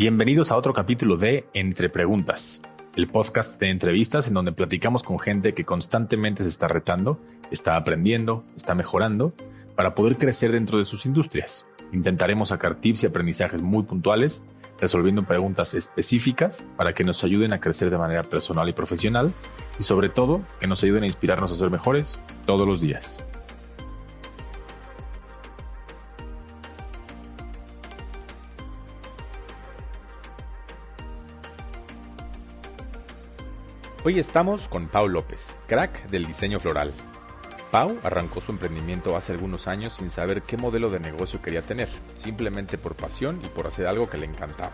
Bienvenidos a otro capítulo de Entre Preguntas, el podcast de entrevistas en donde platicamos con gente que constantemente se está retando, está aprendiendo, está mejorando para poder crecer dentro de sus industrias. Intentaremos sacar tips y aprendizajes muy puntuales, resolviendo preguntas específicas para que nos ayuden a crecer de manera personal y profesional y sobre todo que nos ayuden a inspirarnos a ser mejores todos los días. Hoy estamos con Pau López, crack del diseño floral. Pau arrancó su emprendimiento hace algunos años sin saber qué modelo de negocio quería tener, simplemente por pasión y por hacer algo que le encantaba.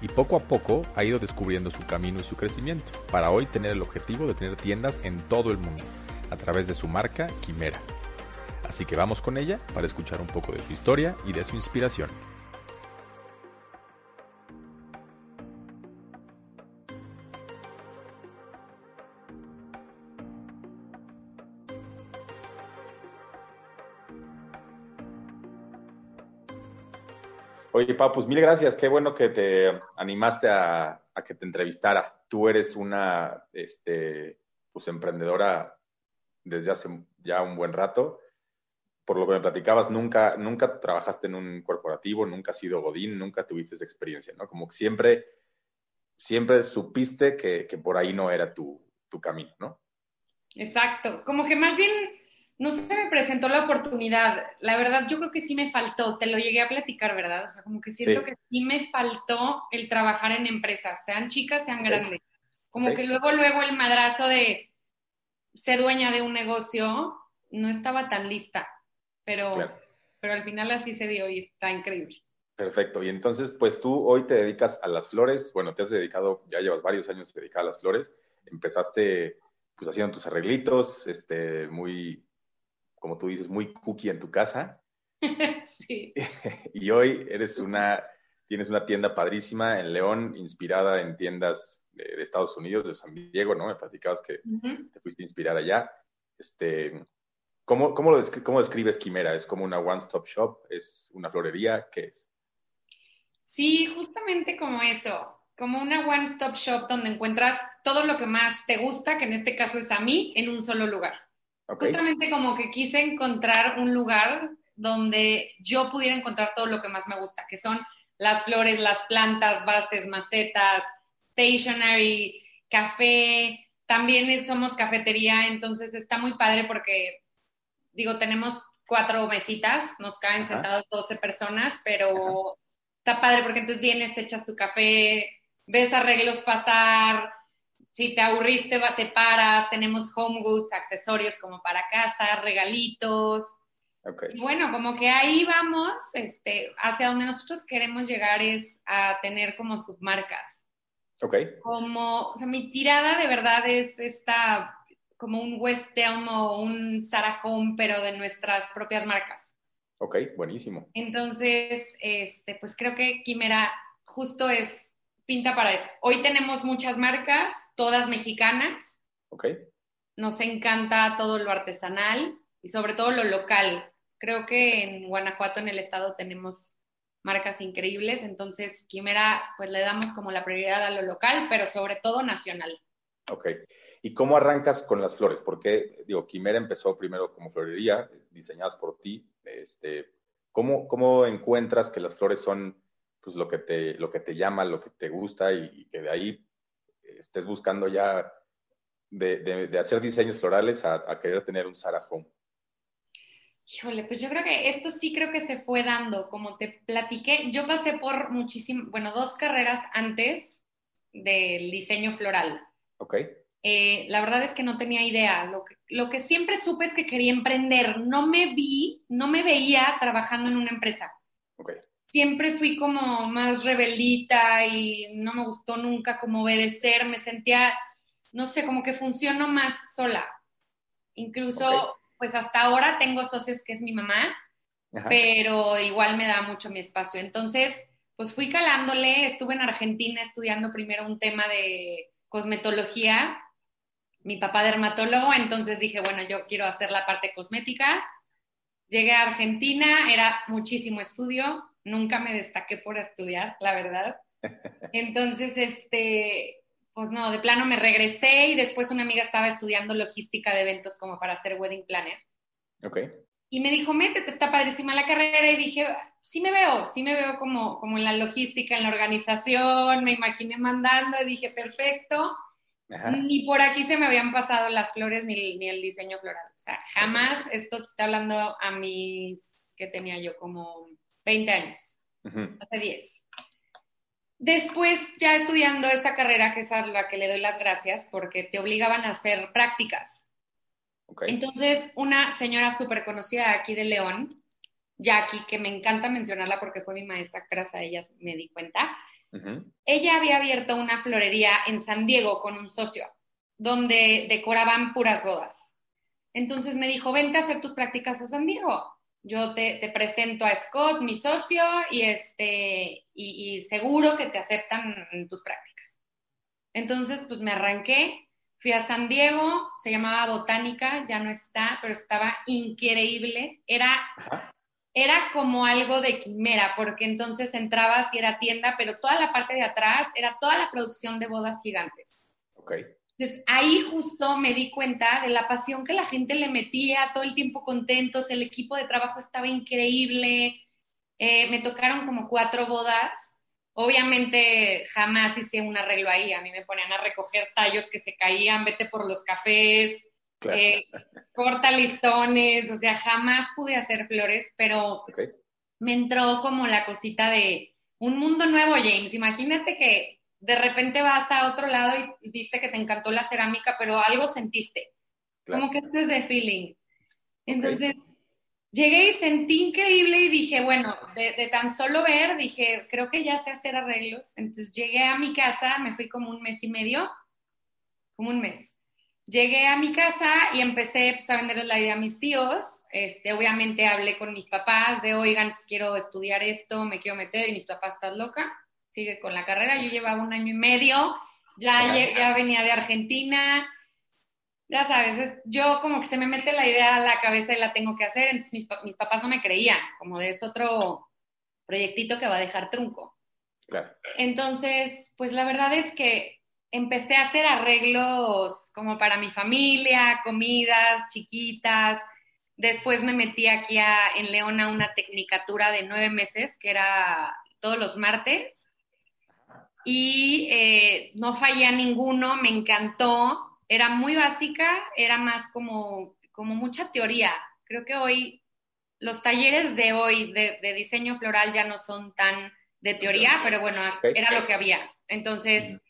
Y poco a poco ha ido descubriendo su camino y su crecimiento, para hoy tener el objetivo de tener tiendas en todo el mundo, a través de su marca Quimera. Así que vamos con ella para escuchar un poco de su historia y de su inspiración. Oye, Pau, pues mil gracias. Qué bueno que te animaste a, que te entrevistara. Tú eres una este, pues, emprendedora desde hace ya un buen rato. Por lo que me platicabas, nunca, nunca trabajaste en un corporativo, nunca has sido Godín, nunca tuviste esa experiencia, ¿no? Como que siempre, siempre supiste que, que por ahí no era tu, tu camino, ¿no? Exacto. Como que más bien no se me presentó la oportunidad. La verdad, yo creo que sí me faltó, te lo llegué a platicar, ¿verdad? O sea, como que siento que sí me faltó el trabajar en empresas, sean chicas, sean grandes. Como que luego, luego el madrazo de ser dueña de un negocio no estaba tan lista, pero, pero al final así se dio y está increíble. Perfecto. Y entonces, pues tú hoy te dedicas a las flores. Bueno, te has dedicado, ya llevas varios años dedicada a las flores. Empezaste pues haciendo tus arreglitos, este, muy como tú dices, muy cookie en tu casa. sí. y hoy eres una, tienes una tienda padrísima en León, inspirada en tiendas de, Estados Unidos, de San Diego, ¿no? Me platicabas que te fuiste a inspirar allá. Este, ¿cómo, cómo, lo ¿Cómo describes Quimera? ¿Es como una one-stop shop? ¿Es una florería? ¿Qué es? Sí, justamente como eso como una one-stop shop donde encuentras todo lo que más te gusta, que en este caso es a mí, en un solo lugar. Justamente como que quise encontrar un lugar donde yo pudiera encontrar todo lo que más me gusta, que son las flores, las plantas, bases, macetas, stationery, café. También somos cafetería, entonces está muy padre porque, digo, tenemos cuatro mesitas, nos caen sentados 12 personas, pero está padre porque entonces vienes, te echas tu café, ves arreglos pasar, si te aburriste, te paras, tenemos home goods, accesorios como para casa, regalitos. Okay. Y bueno, como que ahí vamos, este, hacia donde nosotros queremos llegar es a tener como submarcas. Ok. Como, o sea, mi tirada de verdad es esta, como un West Elm o un Sarah Home, pero de nuestras propias marcas. Ok, buenísimo. Entonces, este, pues creo que Quimera justo es pinta para eso. Hoy tenemos muchas marcas, todas mexicanas. Ok. Nos encanta todo lo artesanal y sobre todo lo local. Creo que en Guanajuato, en el estado, tenemos marcas increíbles, entonces Quimera, pues le damos como la prioridad a lo local, pero sobre todo nacional. Ok. ¿Y cómo arrancas con las flores? Porque, digo, Quimera empezó primero como florería, diseñadas por ti. Este, ¿cómo, ¿Cómo encuentras que las flores son pues, lo, que te, lo que te llama, lo que te gusta y, y que de ahí estés buscando ya de, hacer diseños florales a, querer tener un Sarah Home? Híjole, pues yo creo que esto sí creo que se fue dando, como te platiqué, yo pasé por muchísimo, bueno, dos carreras antes del diseño floral. Ok. Eh, la verdad es que no tenía idea. Lo que, lo que siempre supe es que quería emprender. No me vi, no me veía trabajando en una empresa. Siempre fui como más rebeldita y no me gustó nunca como obedecer, me sentía, no sé, como que funciono más sola. Incluso, pues hasta ahora tengo socios que es mi mamá, pero igual me da mucho mi espacio. Entonces, pues fui calándole, estuve en Argentina estudiando primero un tema de cosmetología, mi papá dermatólogo, entonces dije, bueno, yo quiero hacer la parte cosmética. Llegué a Argentina, era muchísimo estudio, nunca me destaqué por estudiar, la verdad. Entonces, este, pues no, de plano me regresé y después una amiga estaba estudiando logística de eventos como para ser wedding planner. Ok. Y me dijo, métete, está padrísima la carrera. Y dije, sí me veo, sí me veo como, como en la logística, en la organización, me imaginé mandando y dije, perfecto. Ni por aquí se me habían pasado las flores ni, ni el diseño floral. O sea, jamás, esto te está hablando a mis, que tenía yo como 20 años, hace 10. Después, ya estudiando esta carrera, que es a la que le doy las gracias, porque te obligaban a hacer prácticas. Entonces, una señora súper conocida aquí de León, Jackie, que me encanta mencionarla porque fue mi maestra, gracias a ella me di cuenta, ella había abierto una florería en San Diego con un socio, donde decoraban puras bodas. Entonces me dijo, vente a hacer tus prácticas a San Diego. Yo te, presento a Scott, mi socio, y, este, y, seguro que te aceptan en tus prácticas. Entonces, pues me arranqué, fui a San Diego, se llamaba Botánica, ya no está, pero estaba increíble. Era era como algo de quimera, porque entonces entrabas y era tienda, pero toda la parte de atrás era toda la producción de bodas gigantes. Entonces ahí justo me di cuenta de la pasión que la gente le metía, todo el tiempo contentos, el equipo de trabajo estaba increíble, eh, me tocaron como cuatro bodas. Obviamente jamás hice un arreglo ahí, a mí me ponían a recoger tallos que se caían, vete por los cafés, eh, corta listones, o sea, jamás pude hacer flores, pero me entró como la cosita de un mundo nuevo, James. Imagínate que de repente vas a otro lado y viste que te encantó la cerámica, pero algo sentiste. Como que esto es de feeling. Entonces, llegué y sentí increíble y dije, bueno, de, de, tan solo ver, dije, creo que ya sé hacer arreglos. Entonces llegué a mi casa, me fui como un mes y medio, como un mes. Llegué a mi casa y empecé pues, a venderles la idea a mis tíos. Este, obviamente hablé con mis papás de, oigan, pues, quiero estudiar esto, me quiero meter. Y mis papás, ¿estás loca? Sigue con la carrera. Yo llevaba un año y medio, ya, ya venía de Argentina. Ya sabes, yo como que se me mete la idea a la cabeza y la tengo que hacer. Entonces mis, mis papás no me creían, como de es otro proyectito que va a dejar trunco. Claro. Entonces, pues la verdad es que empecé a hacer arreglos como para mi familia, comidas chiquitas. Después me metí aquí en León a una tecnicatura de nueve meses, que era todos los martes. Y eh, no fallé a ninguno, me encantó. Era muy básica, era más como, como mucha teoría. Creo que hoy, los talleres de hoy de, de diseño floral ya no son tan de teoría, pero bueno, era lo que había. Entonces,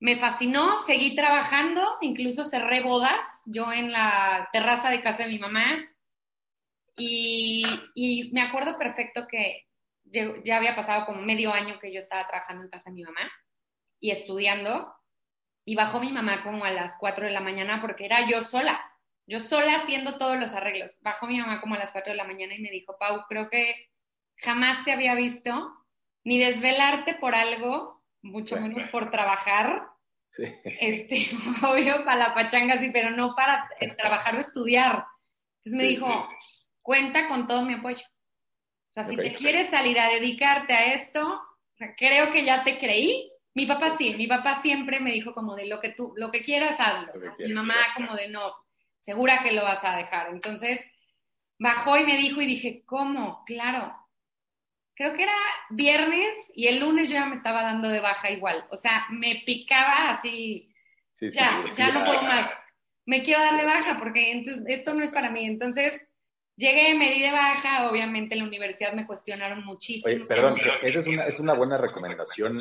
me fascinó, seguí trabajando, incluso cerré bodas, yo en la terraza de casa de mi mamá, y, me acuerdo perfecto que ya había pasado como medio año que yo estaba trabajando en casa de mi mamá y estudiando, y bajó mi mamá como a las 4 de la mañana porque era yo sola, yo sola haciendo todos los arreglos. Bajó mi mamá como a las 4 de la mañana y me dijo, Pau, creo que jamás te había visto ni desvelarte por algo mucho menos por trabajar. Este, obvio, para la pachanga sí, pero no para trabajar o estudiar. Entonces me dijo, cuenta con todo mi apoyo. O sea, si te quieres salir a dedicarte a esto, creo que ya te creí. Mi papá sí, mi papá siempre me dijo como de lo que tú, lo que quieras, hazlo. mi mamá como de no, segura que lo vas a dejar. Entonces bajó y me dijo y dije, ¿cómo? Claro, creo que era viernes y el lunes yo ya me estaba dando de baja igual. O sea, me picaba así, ya, ya no puedo más. Me quiero dar de baja porque entonces, esto no es para mí. Entonces, llegué, me di de baja, obviamente en la universidad me cuestionaron muchísimo. Oye, perdón, esa es una, es una buena recomendación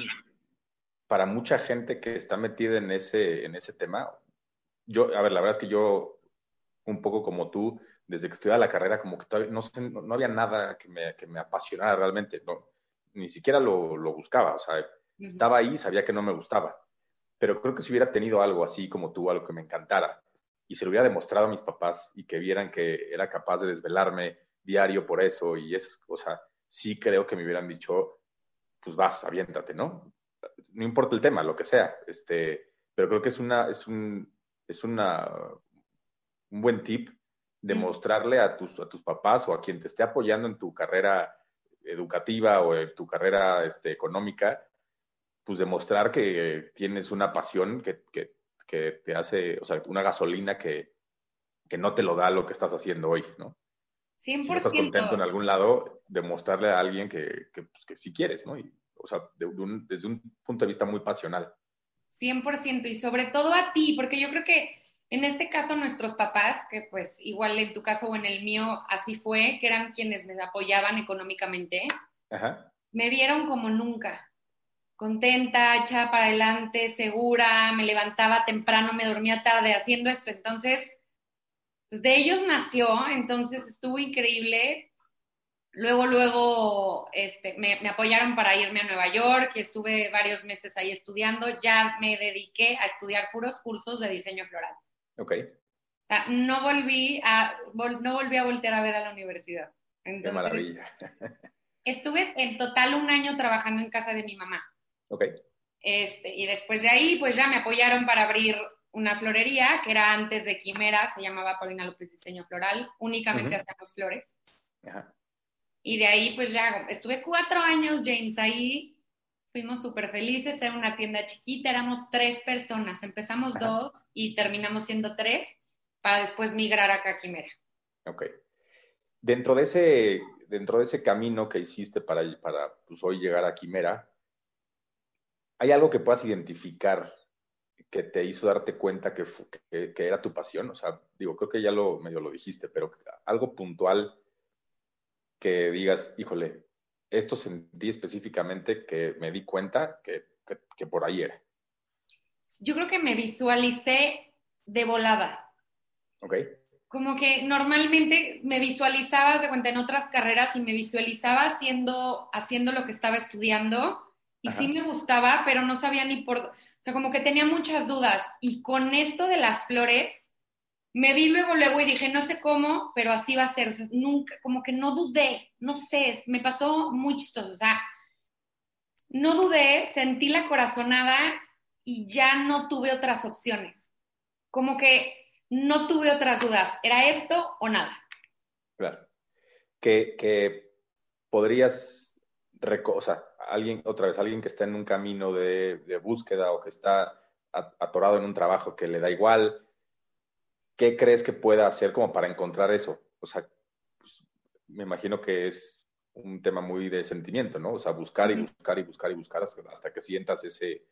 para mucha gente que está metida en ese, en ese tema. Yo, a ver, la verdad es que yo, un poco como tú, desde que estudiaba la carrera, como que todavía no, no, había nada que me, que me, apasionara realmente, no, ni siquiera lo, lo buscaba, o sea, estaba ahí, sabía que no me gustaba, pero creo que si hubiera tenido algo así como tú, algo que me encantara, y se lo hubiera demostrado a mis papás y que vieran que era capaz de desvelarme diario por eso y esas cosas, sí creo que me hubieran dicho, pues vas, aviéntate, ¿no? No importa el tema, lo que sea, este, pero creo que es una, es un, es una, un buen tip demostrarle a tus, a tus papás o a quien te esté apoyando en tu carrera educativa o en tu carrera este, económica pues demostrar que tienes una pasión que, te hace, o sea, una gasolina que, no te lo da lo que estás haciendo hoy, ¿no? 100%. Si no estás contento en algún lado, demostrarle a alguien que, que, pues, sí quieres, ¿no? o sea, desde un punto de vista muy pasional. 100%, y sobre todo a ti, porque yo creo que en este caso nuestros papás, que pues igual en tu caso o en el mío así fue, que eran quienes me apoyaban económicamente, me vieron como nunca, contenta, hecha para adelante, segura, me levantaba temprano, me dormía tarde haciendo esto, entonces, pues de ellos nació, entonces estuvo increíble, Luego, luego este, me, apoyaron para irme a Nueva York y estuve varios meses ahí estudiando. Ya me dediqué a estudiar puros cursos de diseño floral. Ok. O sea, no volví a, no volví a voltear a ver a la universidad. Qué maravilla. estuve en total un año trabajando en casa de mi mamá. Ok. Este, y después de ahí, pues ya me apoyaron para abrir una florería que era antes de Quimera, se llamaba Paulina López Diseño Floral, únicamente hacíamos flores. Ajá. Y de ahí pues ya estuve cuatro años, James, ahí fuimos súper felices, era una tienda chiquita, éramos tres personas, empezamos dos y terminamos siendo tres para después migrar acá a Quimera. Ok. Dentro de ese, dentro de ese camino que hiciste para, para pues, hoy llegar a Quimera, ¿hay algo que puedas identificar que te hizo darte cuenta que, que, que, era tu pasión? O sea, digo, creo que ya lo medio lo dijiste, pero algo puntual que digas, híjole, esto sentí específicamente que me di cuenta que, por ahí era? Yo creo que me visualicé de volada. Ok. Como que normalmente me visualizaba, de cuenta, en otras carreras y me visualizaba haciendo, haciendo lo que estaba estudiando y sí me gustaba, pero no sabía ni por... O sea, como que tenía muchas dudas. Y con esto de las flores, me vi luego, luego y dije, no sé cómo, pero así va a ser. O sea, nunca, como que no dudé, no sé, me pasó muy chistoso. O sea, no dudé, sentí la corazonada y ya no tuve otras opciones. Como que no tuve otras dudas. ¿Era esto o nada? Claro. Que, que podrías, o sea, alguien, otra vez, alguien que está en un camino de, de búsqueda o que está atorado en un trabajo que le da igual, ¿qué crees que pueda hacer como para encontrar eso? O sea, pues, me imagino que es un tema muy de sentimiento, ¿no? O sea, buscar y buscar y buscar y buscar hasta que sientas ese,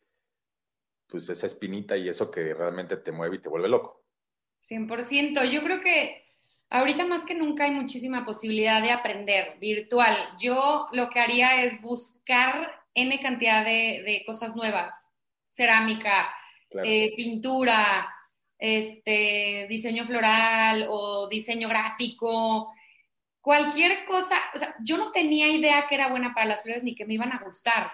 pues esa espinita y eso que realmente te mueve y te vuelve loco. 100%. Yo creo que ahorita más que nunca hay muchísima posibilidad de aprender virtual. Yo lo que haría es buscar N cantidad de, cosas nuevas, cerámica, eh, pintura, este, diseño floral o diseño gráfico, cualquier cosa, o sea, yo no tenía idea que era buena para las flores ni que me iban a gustar.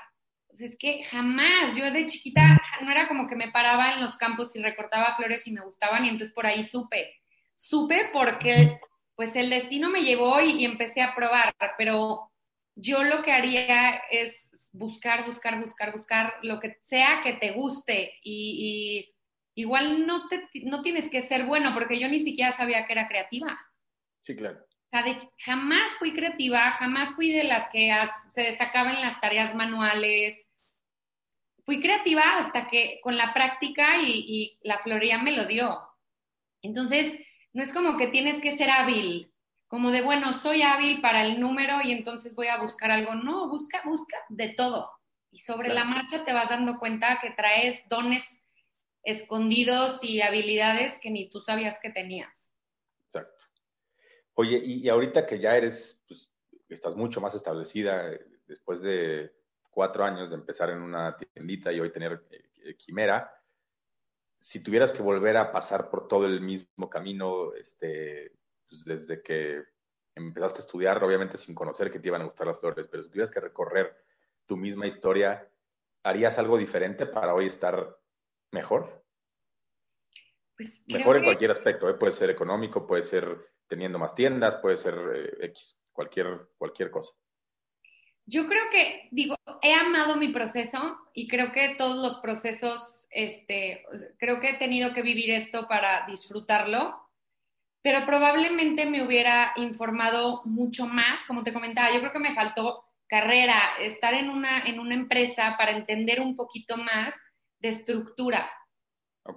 es que jamás, yo de chiquita no era como que me paraba en los campos y recortaba flores y me gustaban y entonces por ahí supe. Supe porque pues el destino me llevó y, empecé a probar, pero yo lo que haría es buscar, buscar, buscar, buscar lo que sea que te guste y igual no, te, no tienes que ser bueno, porque yo ni siquiera sabía que era creativa. Sí, claro. O sea, jamás fui creativa, jamás fui de las que se destacaba en las tareas manuales. Fui creativa hasta que con la práctica y, y la floría me lo dio. Entonces, no es como que tienes que ser hábil, como de, bueno, soy hábil para el número y entonces voy a buscar algo. No, busca, busca de todo. Y sobre la marcha te vas dando cuenta que traes dones escondidos y habilidades que ni tú sabías que tenías. Exacto. Oye, y, ahorita que ya eres, pues, estás mucho más establecida, eh, después de cuatro años de empezar en una tiendita y hoy tener eh, Quimera, si tuvieras que volver a pasar por todo el mismo camino, este, pues desde que empezaste a estudiar, obviamente sin conocer que te iban a gustar las flores, pero si tuvieras que recorrer tu misma historia, ¿harías algo diferente para hoy estar mejor? Pues mejor en cualquier aspecto, ¿eh? puede ser económico, puede ser teniendo más tiendas, puede ser eh, X, cualquier, cualquier cosa. Yo creo que, digo, he amado mi proceso y creo que todos los procesos, este, creo que he tenido que vivir esto para disfrutarlo, pero probablemente me hubiera informado mucho más, como te comentaba, yo creo que me faltó carrera, estar en una, en una empresa para entender un poquito más de estructura.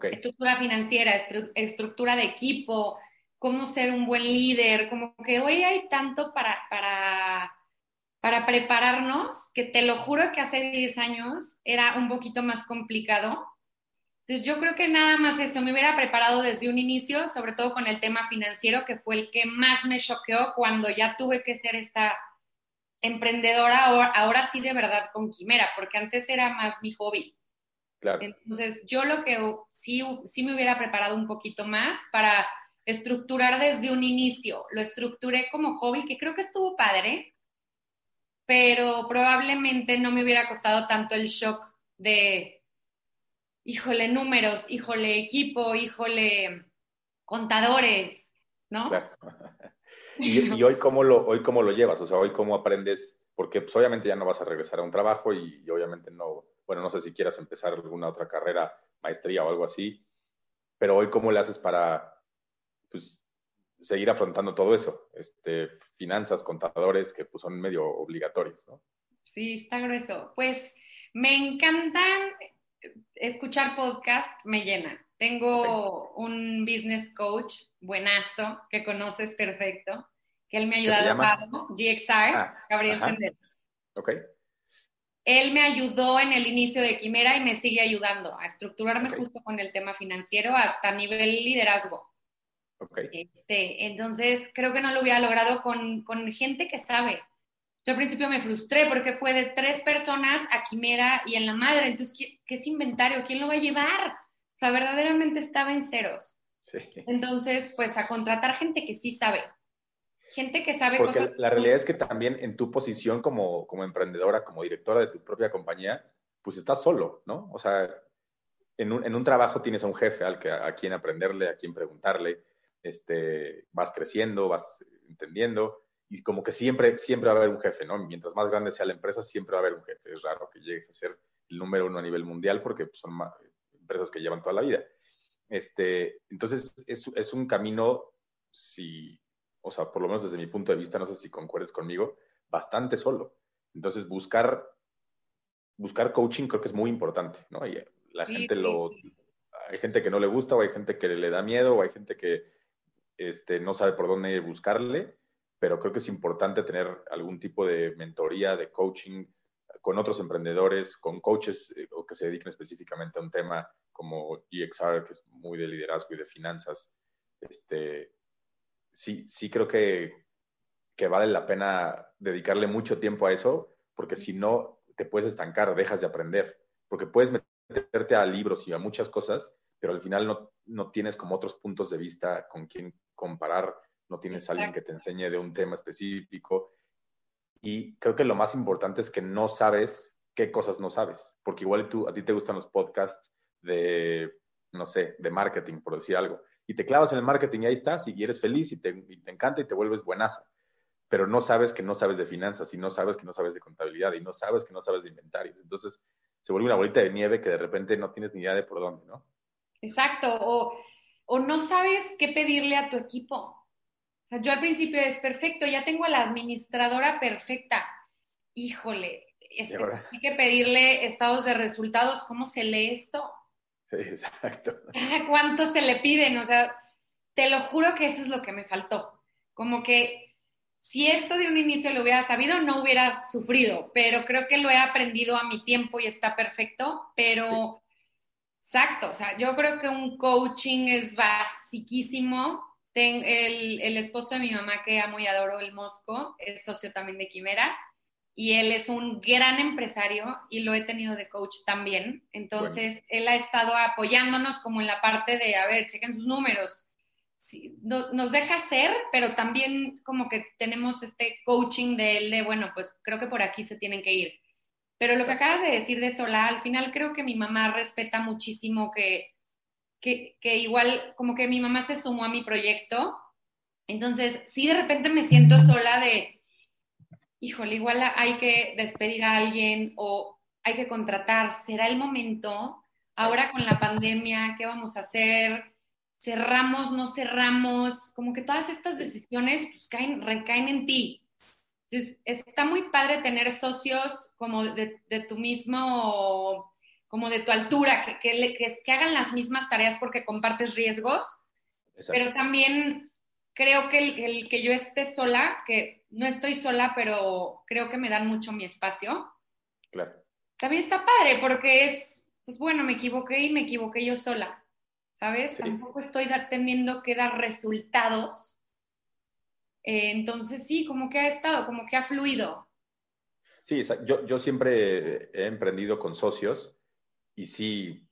Estructura financiera, estructura de equipo, cómo ser un buen líder, como que hoy hay tanto para, para, para prepararnos que te lo juro que hace 10 años era un poquito más complicado. Entonces yo creo que nada más eso, me hubiera preparado desde un inicio, sobre todo con el tema financiero, que fue el que más me choqueó cuando ya tuve que ser esta emprendedora, ahora, ahora sí de verdad con Quimera, porque antes era más mi hobby. Claro. Entonces yo lo que sí, sí me hubiera preparado un poquito más para estructurar desde un inicio. Lo estructuré como hobby, que creo que estuvo padre, pero probablemente no me hubiera costado tanto el shock de, híjole, números, híjole, equipo, híjole, contadores, ¿no? Claro. ¿Y, hoy, cómo lo, hoy cómo lo llevas? O sea, hoy cómo aprendes, porque pues, obviamente ya no vas a regresar a un trabajo y, y obviamente no, bueno, no sé si quieras empezar alguna otra carrera, maestría o algo así, pero hoy cómo le haces para pues, seguir afrontando todo eso, este, finanzas, contadores, que pues, son medio obligatorios, ¿no? Sí, está grueso. Pues me encantan escuchar podcast, me llena. Tengo un business coach buenazo que conoces perfecto, que él me ha ayudado a GXR, ah, Gabriel Senderos. Ok. Él me ayudó en el inicio de Quimera y me sigue ayudando a estructurarme justo con el tema financiero hasta nivel liderazgo. Este, entonces, creo que no lo hubiera logrado con, con, gente que sabe. Yo al principio me frustré porque fue de tres personas a Quimera y en la madre. Entonces, ¿qué, es inventario? ¿Quién lo va a llevar? O sea, verdaderamente estaba en ceros. Entonces, pues a contratar gente que sí sabe. Gente que sabe Porque la realidad es que también en tu posición como, como emprendedora, como directora de tu propia compañía, pues estás solo, ¿no? O sea, en un, en un trabajo tienes a un jefe al que, a quien aprenderle, a quien preguntarle, este, vas creciendo, vas entendiendo, y como que siempre, siempre va a haber un jefe, ¿no? Mientras más grande sea la empresa, siempre va a haber un jefe. Es raro que llegues a ser el número uno a nivel mundial porque pues, son empresas que llevan toda la vida. Este, entonces, es, es un camino, si, o sea, por lo menos desde mi punto de vista, no sé si concuerdes conmigo, bastante solo. Entonces, buscar, buscar coaching creo que es muy importante, ¿no? Y la gente lo... Hay gente que no le gusta, o hay gente que le da miedo, o hay gente que este, no sabe por dónde buscarle, pero creo que es importante tener algún tipo de mentoría, de coaching con otros emprendedores, con coaches eh, o que se dediquen específicamente a un tema como EXR, que es muy de liderazgo y de finanzas. Este, sí, sí creo que, que vale la pena dedicarle mucho tiempo a eso, porque si no, te puedes estancar, dejas de aprender, porque puedes meterte a libros y a muchas cosas, pero al final no, no tienes como otros puntos de vista con quien comparar, no tienes a alguien que te enseñe de un tema específico. Y creo que lo más importante es que no sabes qué cosas no sabes, porque igual tú, a ti te gustan los podcasts de, no sé, de marketing, por decir algo, y te clavas en el marketing y ahí estás, y eres feliz y te, te encanta y te vuelves buenaza, pero no sabes que no sabes de finanzas, y no sabes que no sabes de contabilidad, y no sabes que no sabes de inventarios. Entonces, se vuelve una bolita de nieve que de repente no tienes ni idea de por dónde, ¿no? Exacto, o o no sabes qué pedirle a tu equipo. Yo al principio es perfecto, ya tengo a la administradora perfecta. Híjole, hay que pedirle estados de resultados, ¿cómo se lee esto? Sí, exacto. ¿Cuánto se le piden? O sea, te lo juro que eso es lo que me faltó. Como que si esto de un inicio lo hubiera sabido, no hubiera sufrido, pero creo que lo he aprendido a mi tiempo y está perfecto, pero Exacto, o sea, yo creo que un coaching es basiquísimo. El, el, esposo de mi mamá, que amo y adoro el Mosco, es socio también de Quimera, y él es un gran empresario y lo he tenido de coach también. Entonces, él ha estado apoyándonos como en la parte de, a ver, chequen sus números. nos deja hacer, pero también como que tenemos este coaching de él de, bueno, pues creo que por aquí se tienen que ir pero lo que acabas de decir de Sola, al final creo que mi mamá respeta muchísimo que, que, igual como que mi mamá se sumó a mi proyecto. Entonces, si de repente me siento sola de, híjole, igual hay que despedir a alguien o hay que contratar, ¿será el momento? Ahora con la pandemia, ¿qué vamos a hacer? ¿Cerramos, no cerramos? Como que todas estas decisiones pues, caen, recaen en ti. Entonces, está muy padre tener socios como de, tu mismo, como de tu altura, que, que, que, hagan las mismas tareas porque compartes riesgos, pero también creo que el, que yo esté sola, que no estoy sola, pero creo que me dan mucho mi espacio. Claro. También está padre porque es, pues bueno, me equivoqué y me equivoqué yo sola, ¿sabes? Tampoco estoy teniendo que dar resultados eh, entonces sí, como que ha estado, como que ha fluido. Sí, yo, yo siempre he emprendido con socios y sí,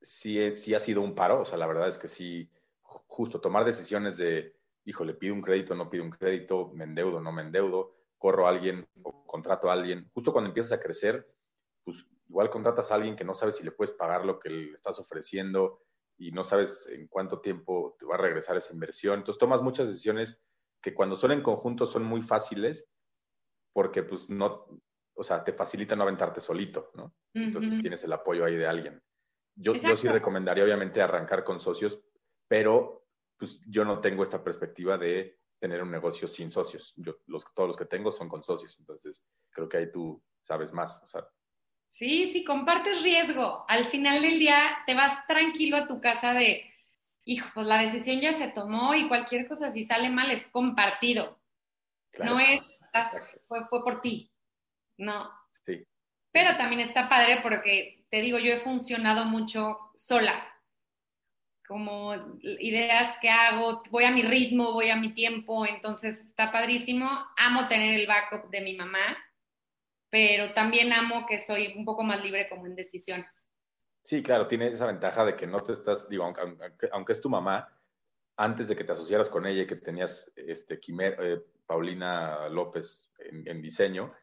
sí, sí ha sido un paro, o sea, la verdad es que sí, justo tomar decisiones de, híjole, pido un crédito, no pido un crédito, me endeudo, no me endeudo, corro a alguien o contrato a alguien. Justo cuando empiezas a crecer, pues igual contratas a alguien que no sabes si le puedes pagar lo que le estás ofreciendo y no sabes en cuánto tiempo te va a regresar esa inversión. Entonces tomas muchas decisiones que cuando son en conjunto son muy fáciles porque pues no, o sea, te facilita no aventarte solito, ¿no? Entonces tienes el apoyo ahí de alguien. Yo, yo sí recomendaría obviamente arrancar con socios, pero pues yo no tengo esta perspectiva de tener un negocio sin socios. Yo, los, todos los que tengo son con socios, entonces creo que ahí tú sabes más. O sea. Sí, sí, compartes riesgo. Al final del día te vas tranquilo a tu casa de, hijo, pues la decisión ya se tomó y cualquier cosa si sale mal es compartido. no es, fue, fue, por ti. No. Sí. Pero también está padre porque, te digo, yo he funcionado mucho sola. Como ideas que hago, voy a mi ritmo, voy a mi tiempo, entonces está padrísimo. Amo tener el backup de mi mamá, pero también amo que soy un poco más libre como en decisiones. Sí, claro, tiene esa ventaja de que no te estás, digo, aunque, es tu mamá, antes de que te asociaras con ella y que tenías este, eh, Paulina López en, diseño,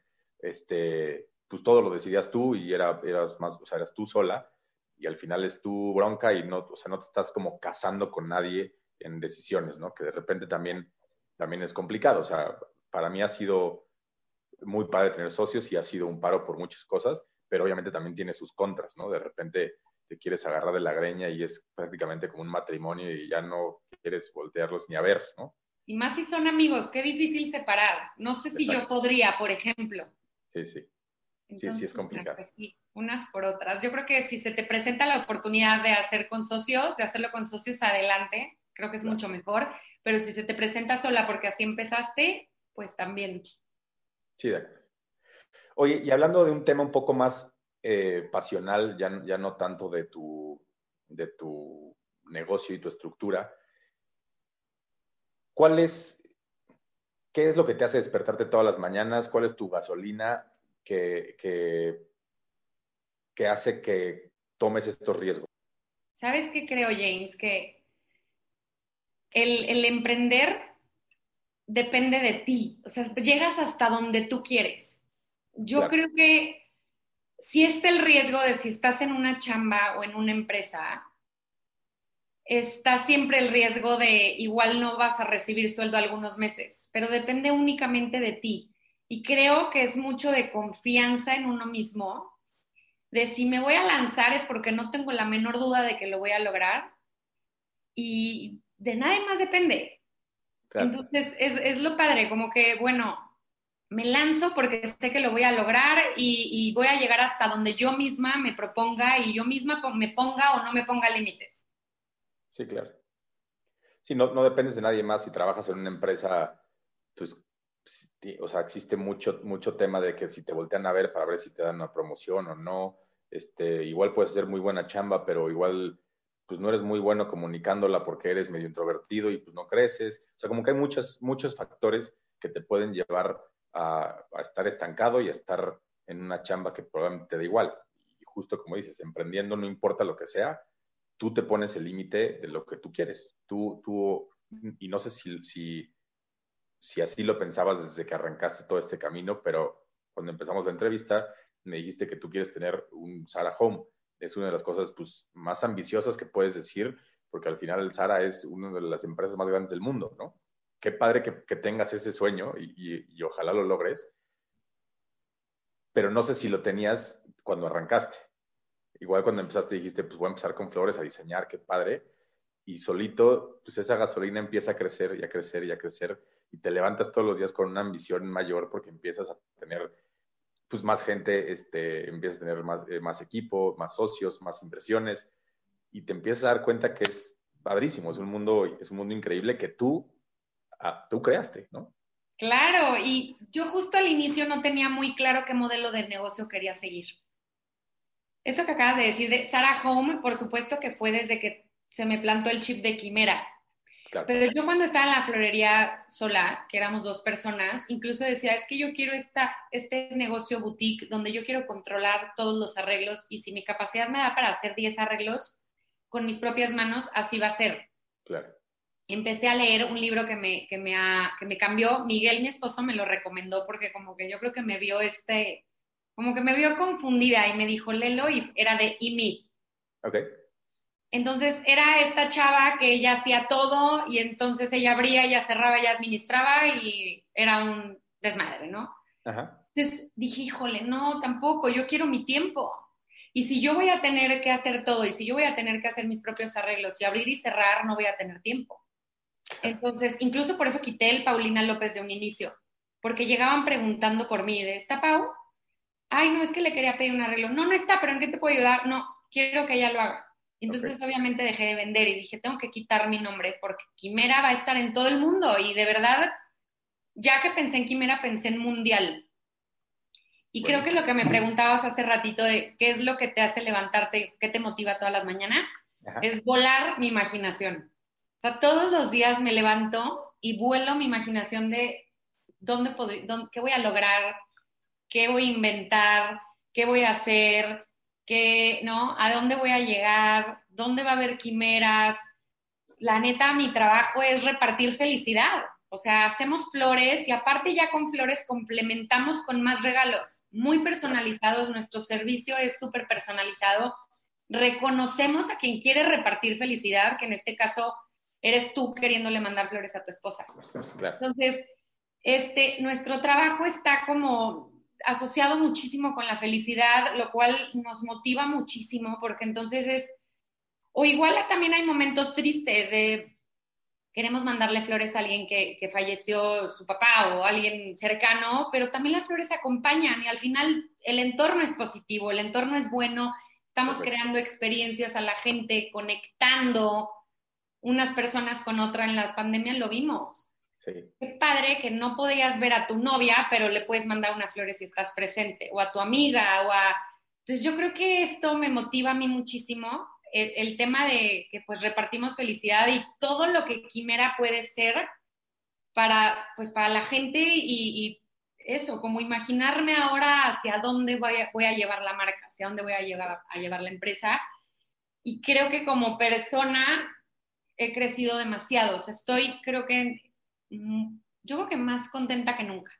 este, pues todo lo decidías tú y era, eras más, o sea, eras tú sola y al final es tu bronca y no, o sea, no te estás como casando con nadie en decisiones, ¿no? Que de repente también, también es complicado. O sea, para mí ha sido muy padre tener socios y ha sido un paro por muchas cosas, pero obviamente también tiene sus contras, ¿no? De repente te quieres agarrar de la greña y es prácticamente como un matrimonio y ya no quieres voltearlos ni a ver, ¿no? Y más si son amigos, qué difícil separar. No sé si yo podría, por ejemplo. Sí, sí. sí, sí, es complicado. Pues sí, unas por otras. Yo creo que si se te presenta la oportunidad de hacer con socios, de hacerlo con socios adelante, creo que es mucho mejor. Pero si se te presenta sola porque así empezaste, pues también. Sí, de acuerdo. Oye, y hablando de un tema un poco más eh, pasional, ya, ya no tanto de tu, de tu negocio y tu estructura, ¿cuál es, qué es lo que te hace despertarte todas las mañanas? ¿Cuál es tu gasolina que, que, hace que tomes estos riesgos? ¿Sabes qué creo, James? Que el, el emprender depende de ti, o sea, llegas hasta donde tú quieres yo creo que si está el riesgo de si estás en una chamba o en una empresa, está siempre el riesgo de igual no vas a recibir sueldo algunos meses, pero depende únicamente de ti. Y creo que es mucho de confianza en uno mismo, de si me voy a lanzar es porque no tengo la menor duda de que lo voy a lograr y de nadie más depende. Entonces, es, es, lo padre, como que, bueno, me lanzo porque sé que lo voy a lograr y, voy a llegar hasta donde yo misma me proponga y yo misma me ponga o no me ponga límites. Sí, claro. Sí, no, no dependes de nadie más. Si trabajas en una empresa, pues, o sea, existe mucho, mucho tema de que si te voltean a ver para ver si te dan una promoción o no, este, igual puedes hacer muy buena chamba, pero igual pues no eres muy bueno comunicándola porque eres medio introvertido y pues no creces. O sea, como que hay muchos, muchos factores que te pueden llevar a, estar estancado y a estar en una chamba que probablemente te da igual. Y justo como dices, emprendiendo no importa lo que sea, tú te pones el límite de lo que tú quieres. Tú, tú, y no sé si, si, así lo pensabas desde que arrancaste todo este camino, pero cuando empezamos la entrevista me dijiste que tú quieres tener un Sara Home. Es una de las cosas pues, más ambiciosas que puedes decir, porque al final el Sara es una de las empresas más grandes del mundo, ¿no? qué padre que, tengas ese sueño y, ojalá lo logres, pero no sé si lo tenías cuando arrancaste. Igual cuando empezaste dijiste, pues voy a empezar con flores a diseñar, qué padre, y solito, pues esa gasolina empieza a crecer y a crecer y a crecer, y te levantas todos los días con una ambición mayor porque empiezas a tener pues más gente, este, empiezas a tener más, eh, más equipo, más socios, más impresiones y te empiezas a dar cuenta que es padrísimo, es un mundo, es un mundo increíble que tú, ah, tú creaste, ¿no? Claro, y yo justo al inicio no tenía muy claro qué modelo de negocio quería seguir. Esto que acabas de decir de Sarah Home, por supuesto que fue desde que se me plantó el chip de quimera. Pero yo cuando estaba en la florería sola, que éramos dos personas, incluso decía, es que yo quiero esta, este negocio boutique donde yo quiero controlar todos los arreglos y si mi capacidad me da para hacer 10 arreglos con mis propias manos, así va a ser. Claro. Empecé a leer un libro que me, que me, que me cambió. Miguel, mi esposo, me lo recomendó porque como que yo creo que me vio este, como que me vio confundida y me dijo, Lelo, y era de Imi. Ok. Entonces era esta chava que ella hacía todo y entonces ella abría, ella cerraba, ella administraba y era un desmadre, ¿no? Ajá. Entonces dije, híjole, no, tampoco, yo quiero mi tiempo. Y si yo voy a tener que hacer todo y si yo voy a tener que hacer mis propios arreglos y abrir y cerrar, no voy a tener tiempo. Entonces, incluso por eso quité el Paulina López de un inicio, porque llegaban preguntando por mí, ¿de esta Pau? Ay, no, es que le quería pedir un arreglo. No, no está, pero ¿en qué te puedo ayudar? No, quiero que ella lo haga. Entonces, obviamente, dejé de vender y dije, tengo que quitar mi nombre porque Quimera va a estar en todo el mundo. Y de verdad, ya que pensé en Quimera, pensé en Mundial. Y creo que lo que me preguntabas hace ratito de qué es lo que te hace levantarte, qué te motiva todas las mañanas, es volar mi imaginación. O sea, todos los días me levanto y vuelo mi imaginación de dónde, dónde qué voy a lograr, qué voy a inventar, qué voy a hacer, qué, ¿no? ¿A dónde voy a llegar? ¿Dónde va a haber quimeras? La neta, mi trabajo es repartir felicidad. O sea, hacemos flores y aparte ya con flores complementamos con más regalos muy personalizados. Nuestro servicio es súper personalizado. Reconocemos a quien quiere repartir felicidad, que en este caso eres tú queriéndole mandar flores a tu esposa. Entonces, este, nuestro trabajo está como asociado muchísimo con la felicidad, lo cual nos motiva muchísimo porque entonces es, o igual también hay momentos tristes de queremos mandarle flores a alguien que, que falleció su papá o alguien cercano, pero también las flores acompañan y al final el entorno es positivo, el entorno es bueno, estamos creando experiencias a la gente, conectando unas personas con otras en la pandemia, lo vimos. Qué padre que no podías ver a tu novia, pero le puedes mandar unas flores si estás presente, o a tu amiga, o a... Entonces yo creo que esto me motiva a mí muchísimo, el, tema de que pues repartimos felicidad y todo lo que Quimera puede ser para, pues, para la gente y, eso, como imaginarme ahora hacia dónde voy a, voy a llevar la marca, hacia dónde voy a llevar, a llevar la empresa. Y creo que como persona he crecido demasiado. O sea, estoy, creo que yo creo que más contenta que nunca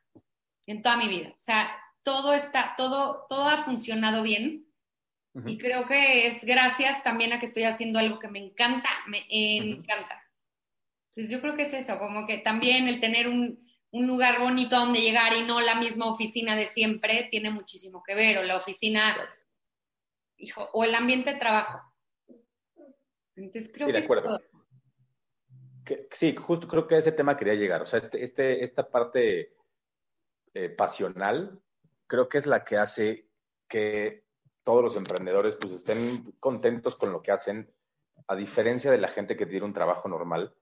en toda mi vida. O sea, todo está, todo, todo ha funcionado bien. Y creo que es gracias también a que estoy haciendo algo que me encanta, me encanta. Entonces yo creo que es eso, como que también el tener un, un lugar bonito a donde llegar y no la misma oficina de siempre tiene muchísimo que ver, o la oficina, hijo, o el ambiente de trabajo. Entonces creo sí, de acuerdo sí, justo creo que a ese tema quería llegar. O sea, este, este, esta parte eh, pasional creo que es la que hace que todos los emprendedores pues estén contentos con lo que hacen, a diferencia de la gente que tiene un trabajo normal.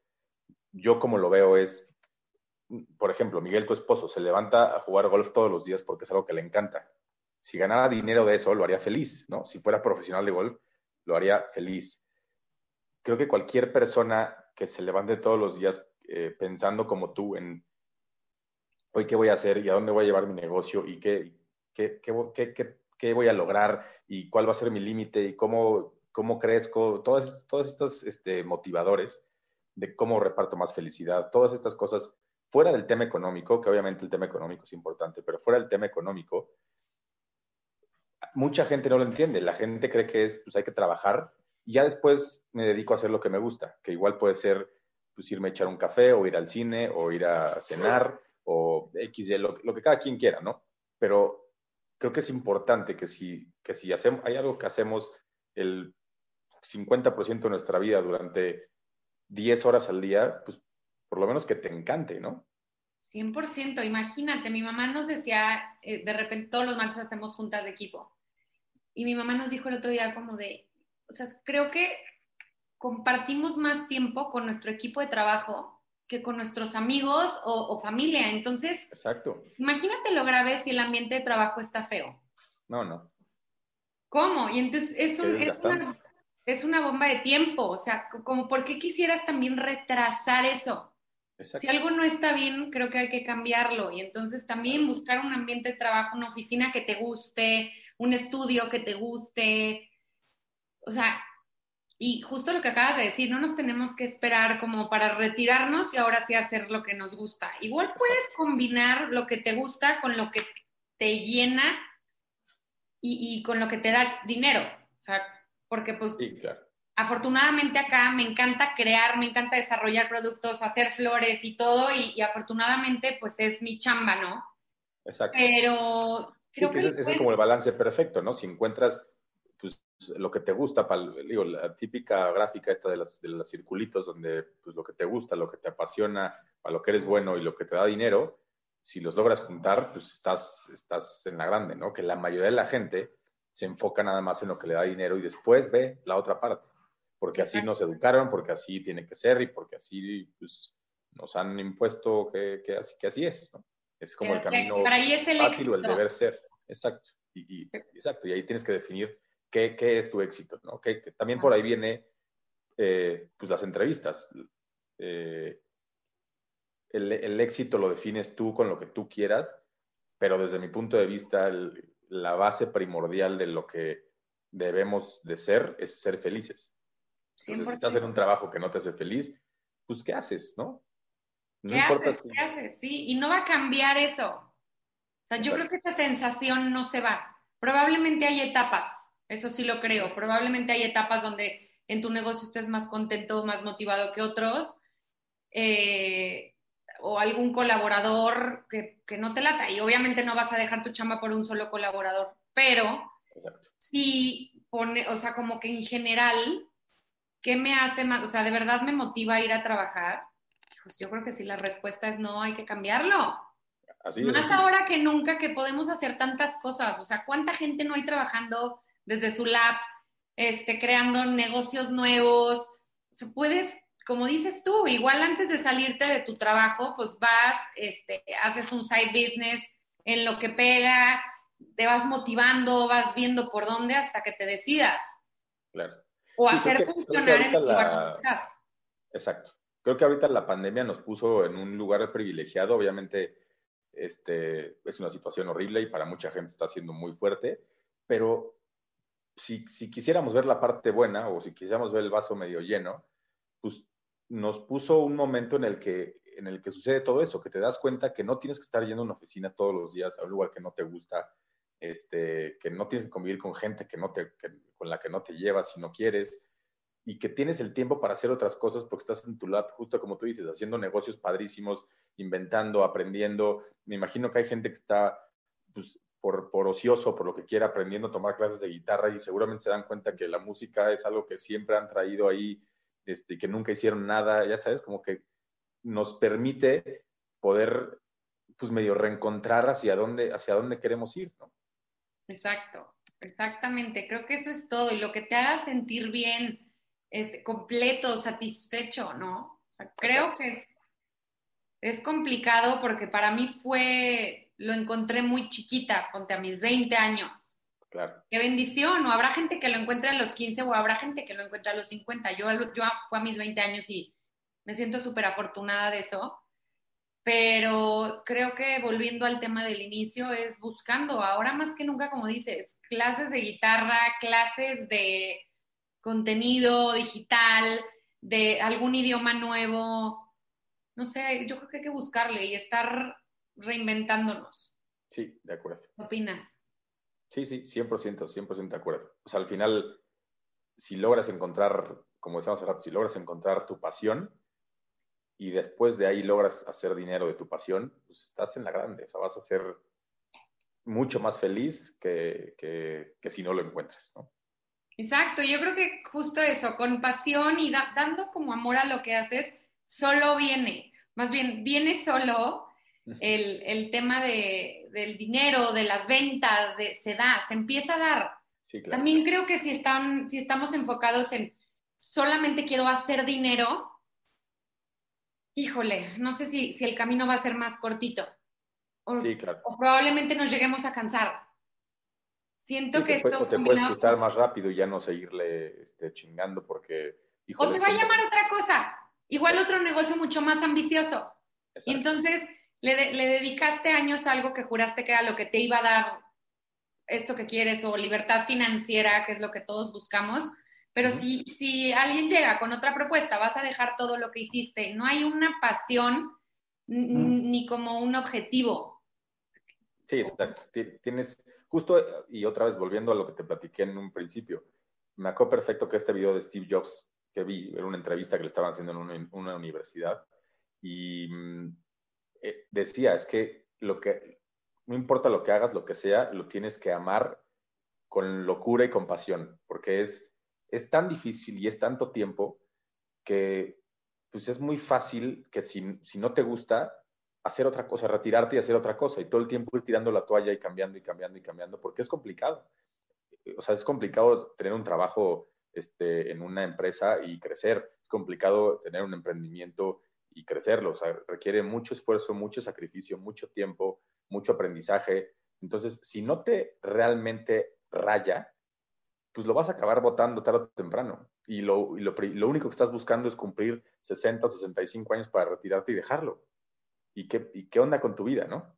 Yo como lo veo es, por ejemplo, Miguel, tu esposo, se levanta a jugar golf todos los días porque es algo que le encanta. Si ganara dinero de eso, lo haría feliz, ¿no? Si fuera profesional de golf, lo haría feliz. Creo que cualquier persona que se levante todos los días eh, pensando como tú en hoy qué voy a hacer y a dónde voy a llevar mi negocio y qué, qué, qué, qué voy a lograr y cuál va a ser mi límite y cómo, cómo crezco, todos, todos estos este, motivadores de cómo reparto más felicidad, todas estas cosas fuera del tema económico, que obviamente el tema económico es importante, pero fuera del tema económico, mucha gente no lo entiende. La gente cree que es, pues hay que trabajar y ya después me dedico a hacer lo que me gusta, que igual puede ser pues, irme a echar un café o ir al cine o ir a cenar o X, lo, lo que cada quien quiera, ¿no? Pero creo que es importante que si, que si hacemos, hay algo que hacemos el 50% de nuestra vida durante 10 horas al día, pues por lo menos que te encante, ¿no? 100%, imagínate, mi mamá nos decía, eh, de repente todos los martes hacemos juntas de equipo. Y mi mamá nos dijo el otro día como de, o sea, creo que compartimos más tiempo con nuestro equipo de trabajo que con nuestros amigos o, familia. Entonces, Exacto. imagínate lo grave si el ambiente de trabajo está feo. No, no. ¿Cómo? Y entonces es, una, es una bomba de tiempo. O sea, como, ¿por qué quisieras también retrasar eso? Si algo no está bien, creo que hay que cambiarlo. Y entonces también buscar un ambiente de trabajo, una oficina que te guste, un estudio que te guste. O sea, y justo lo que acabas de decir, no nos tenemos que esperar como para retirarnos y ahora sí hacer lo que nos gusta. Igual puedes combinar lo que te gusta con lo que te llena y, con lo que te da dinero. O sea, porque pues sí, claro afortunadamente acá me encanta crear, me encanta desarrollar productos, hacer flores y todo, y, afortunadamente pues es mi chamba, ¿no? Exacto. Pero creo que... Ese, es como el balance perfecto, ¿no? Si encuentras pues, lo que te gusta, para, digo, la típica gráfica esta de, las, de los circulitos, donde pues, lo que te gusta, lo que te apasiona, para lo que eres bueno y lo que te da dinero, si los logras juntar, pues estás, estás en la grande, ¿no? Que la mayoría de la gente se enfoca nada más en lo que le da dinero y después ve la otra parte porque así nos educaron, porque así tiene que ser y porque así pues, nos han impuesto que, que, así, que así es. ¿no? Es como el camino fácil o el deber ser. Exacto. Y, y, exacto. Y ahí tienes que definir qué, qué es tu éxito. ¿no? Que, también por ahí viene eh, pues las entrevistas. Eh, el, el, éxito lo defines tú con lo que tú quieras, pero desde mi punto de vista, la base primordial de lo que debemos de ser es ser felices. Entonces, si estás en un trabajo que no te hace feliz, pues ¿qué haces, no? No ¿Qué importa haces? ¿Qué haces? Sí, y no va a cambiar eso. O sea, yo creo que esa sensación no se va. Probablemente hay etapas, eso sí lo creo. Probablemente hay etapas donde en tu negocio estés más contento, más motivado que otros. Eh, o algún colaborador que, que, no te lata. Y obviamente no vas a dejar tu chamba por un solo colaborador. Pero si pone, o sea, como que en general ¿Qué me hace más? O sea, ¿de verdad me motiva a ir a trabajar? Pues yo creo que si la respuesta es no, hay que cambiarlo. Así más ahora que nunca que podemos hacer tantas cosas. O sea, ¿cuánta gente no hay trabajando desde su lab, este, creando negocios nuevos? O sea, puedes, como dices tú, igual antes de salirte de tu trabajo, pues vas, este, haces un side business en lo que pega, te vas motivando, vas viendo por dónde hasta que te decidas. Claro. O hacer funcionar en el lugar Exacto. Creo que ahorita la pandemia nos puso en un lugar privilegiado. Obviamente, este, es una situación horrible y para mucha gente está siendo muy fuerte, pero si, si quisiéramos ver la parte buena o si quisiéramos ver el vaso medio lleno, pues nos puso un momento en el que en el que sucede todo eso, que te das cuenta que no tienes que estar yendo a una oficina todos los días a un lugar que no te gusta, este, que no tienes que convivir con gente que no te, con la que no te llevas si no quieres, y que tienes el tiempo para hacer otras cosas porque estás en tu lab, justo como tú dices, haciendo negocios padrísimos, inventando, aprendiendo. Me imagino que hay gente que está pues, por, por, ocioso, por lo que quiera, aprendiendo a tomar clases de guitarra y seguramente se dan cuenta que la música es algo que siempre han traído ahí, este, que nunca hicieron nada, ya sabes, como que nos permite poder, pues medio reencontrar hacia dónde, hacia dónde queremos ir, ¿no? Exacto, exactamente. Creo que eso es todo. Y lo que te haga sentir bien, este, completo, satisfecho, ¿no? O sea, creo que es, es complicado porque para mí fue, lo encontré muy chiquita, ponte a mis 20 años. Claro. Qué bendición. O habrá gente que lo encuentre a los 15 o habrá gente que lo encuentre a los 50. Yo, yo fue a mis 20 años y me siento súper afortunada de eso pero creo que volviendo al tema del inicio es buscando, ahora más que nunca, como dices, clases de guitarra, clases de contenido digital, de algún idioma nuevo, no sé, yo creo que hay que buscarle y estar reinventándonos. Sí, de acuerdo. ¿Qué opinas? Sí, sí, 100%, 100% de acuerdo. O sea, al final, si logras encontrar, como decíamos hace rato, si logras encontrar tu pasión, y después de ahí logras hacer dinero de tu pasión, pues estás en la grande, o sea, vas a ser mucho más feliz que, que, si no lo encuentras, ¿no? Exacto, yo creo que justo eso, con pasión y dando como amor a lo que haces, solo viene, más bien viene solo el, tema de, del dinero, de las ventas, de, se da, se empieza a dar. También creo que si, están, si estamos enfocados en solamente quiero hacer dinero, híjole, no sé si, si el camino va a ser más cortito. O, sí, claro. o probablemente nos lleguemos a cansar. Siento que esto. O te puedes quitar más rápido y ya no seguirle este, chingando porque. o te va a llamar otra cosa. Igual otro negocio mucho más ambicioso. Y entonces le, le, dedicaste años a algo que juraste que era lo que te iba a dar esto que quieres o libertad financiera, que es lo que todos buscamos. Pero si, si alguien llega con otra propuesta, vas a dejar todo lo que hiciste. No hay una pasión ni como un objetivo. Sí, exacto. Tienes, justo, y otra vez volviendo a lo que te platiqué en un principio, me acuerdo perfecto que este video de Steve Jobs que vi, era una entrevista que le estaban haciendo en una, universidad, y mm, eh, decía, es que lo que, no importa lo que hagas, lo que sea, lo tienes que amar con locura y compasión, porque es, es tan difícil y es tanto tiempo que pues es muy fácil que si, si no te gusta, hacer otra cosa, retirarte y hacer otra cosa, y todo el tiempo ir tirando la toalla y cambiando y cambiando y cambiando, porque es complicado. O sea, es complicado tener un trabajo este, en una empresa y crecer. Es complicado tener un emprendimiento y crecerlo. O sea, requiere mucho esfuerzo, mucho sacrificio, mucho tiempo, mucho aprendizaje. Entonces, si no te realmente raya, pues lo vas a acabar votando tarde o temprano. Y lo, lo, lo, único que estás buscando es cumplir 60 o 65 años para retirarte y dejarlo. ¿Y qué, y qué onda con tu vida, no?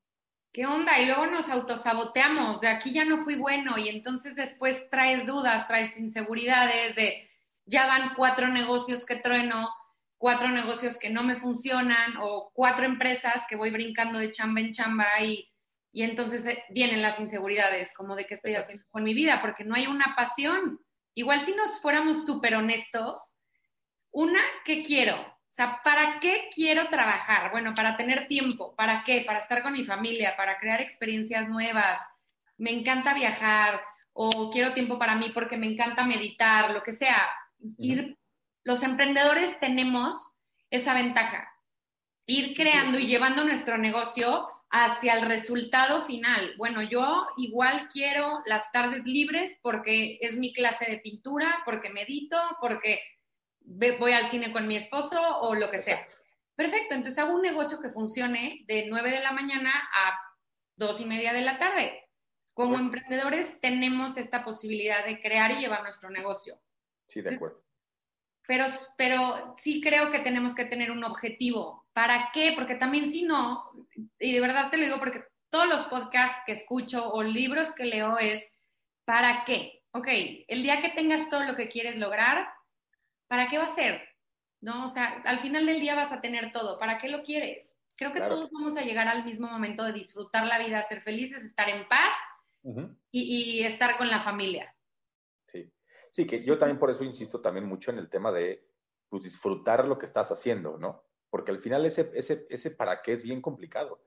¿Qué onda? Y luego nos autosaboteamos, de aquí ya no fui bueno y entonces después traes dudas, traes inseguridades de ya van cuatro negocios que trueno, cuatro negocios que no me funcionan o cuatro empresas que voy brincando de chamba en chamba y, y entonces eh, vienen las inseguridades, como de qué estoy haciendo con mi vida, porque no hay una pasión. Igual si nos fuéramos súper honestos, una, ¿qué quiero? O sea, ¿para qué quiero trabajar? Bueno, para tener tiempo. ¿Para qué? Para estar con mi familia, para crear experiencias nuevas. Me encanta viajar o quiero tiempo para mí porque me encanta meditar, lo que sea. Ir, los emprendedores tenemos esa ventaja. Ir creando y llevando nuestro negocio hacia el resultado final. Bueno, yo igual quiero las tardes libres porque es mi clase de pintura, porque medito, porque voy al cine con mi esposo o lo que sea. Perfecto, entonces hago un negocio que funcione de 9 de la mañana a 2 y media de la tarde. Como emprendedores tenemos esta posibilidad de crear y llevar nuestro negocio. Sí, de acuerdo. Pero, pero sí creo que tenemos que tener un objetivo. ¿Para qué? Porque también si no, y de verdad te lo digo porque todos los podcasts que escucho o libros que leo es, ¿para qué? Ok, el día que tengas todo lo que quieres lograr, ¿para qué va a ser? ¿No? O sea, al final del día vas a tener todo. ¿Para qué lo quieres? Creo que todos vamos a llegar al mismo momento de disfrutar la vida, ser felices, estar en paz y, estar con la familia. Sí. Que yo también por eso insisto también mucho en el tema de pues, disfrutar lo que estás haciendo, ¿no? Porque al final ese, ese, ese para qué es bien complicado.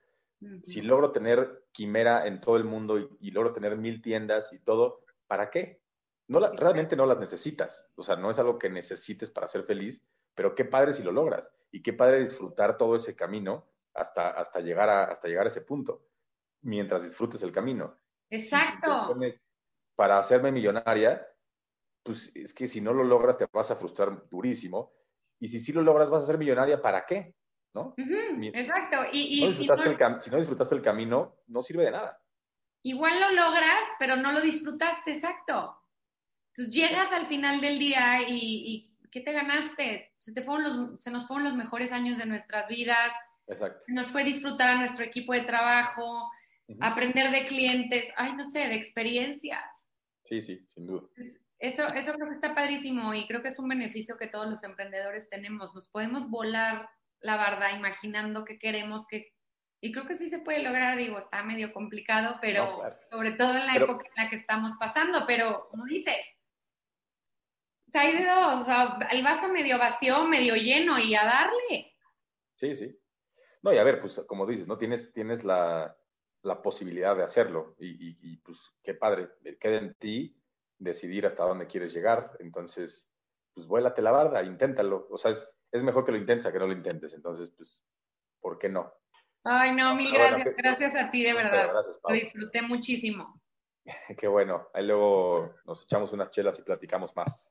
Si logro tener quimera en todo el mundo y, y, logro tener mil tiendas y todo, ¿para qué? no realmente no las necesitas, o sea, no es algo que necesites para ser feliz, pero qué padre si lo logras y qué padre disfrutar todo ese camino hasta, hasta, llegar, a, hasta llegar a ese punto, mientras disfrutes el camino. Exacto. para hacerme millonaria, pues es que si no lo logras te vas a frustrar durísimo. Y si sí lo logras, vas a ser millonaria, ¿para qué? ¿No? exacto. Y, si, no... si no disfrutaste el camino, no sirve de nada. Igual lo logras, pero no lo disfrutaste, exacto. Entonces llegas al final del día y, ¿qué te ganaste? Se, te fueron los, se nos fueron los mejores años de nuestras vidas. Exacto. Nos fue disfrutar a nuestro equipo de trabajo, aprender de clientes, ay, no sé, de experiencias. Sí, sí, sin duda. Eso, eso creo que está padrísimo y creo que es un beneficio que todos los emprendedores tenemos. Nos podemos volar la barda imaginando que queremos que... Y creo que sí se puede lograr, digo, está medio complicado, pero sobre todo en la época en la que estamos pasando, pero como dices, hay de dos, o sea, el vaso medio vacío, medio lleno y a darle. Sí, sí. No, y a ver, pues como dices, ¿no? Tienes, tienes la, posibilidad de hacerlo y, pues qué padre, queda en ti decidir hasta dónde quieres llegar, entonces, pues vuélate la barda, inténtalo, o sea, es, es mejor que lo intentes a que no lo intentes, entonces, pues, ¿por qué no? Ay, no, mil gracias. gracias a ti, de verdad. Lo disfruté muchísimo. Qué bueno. Ahí luego nos echamos unas chelas y platicamos más.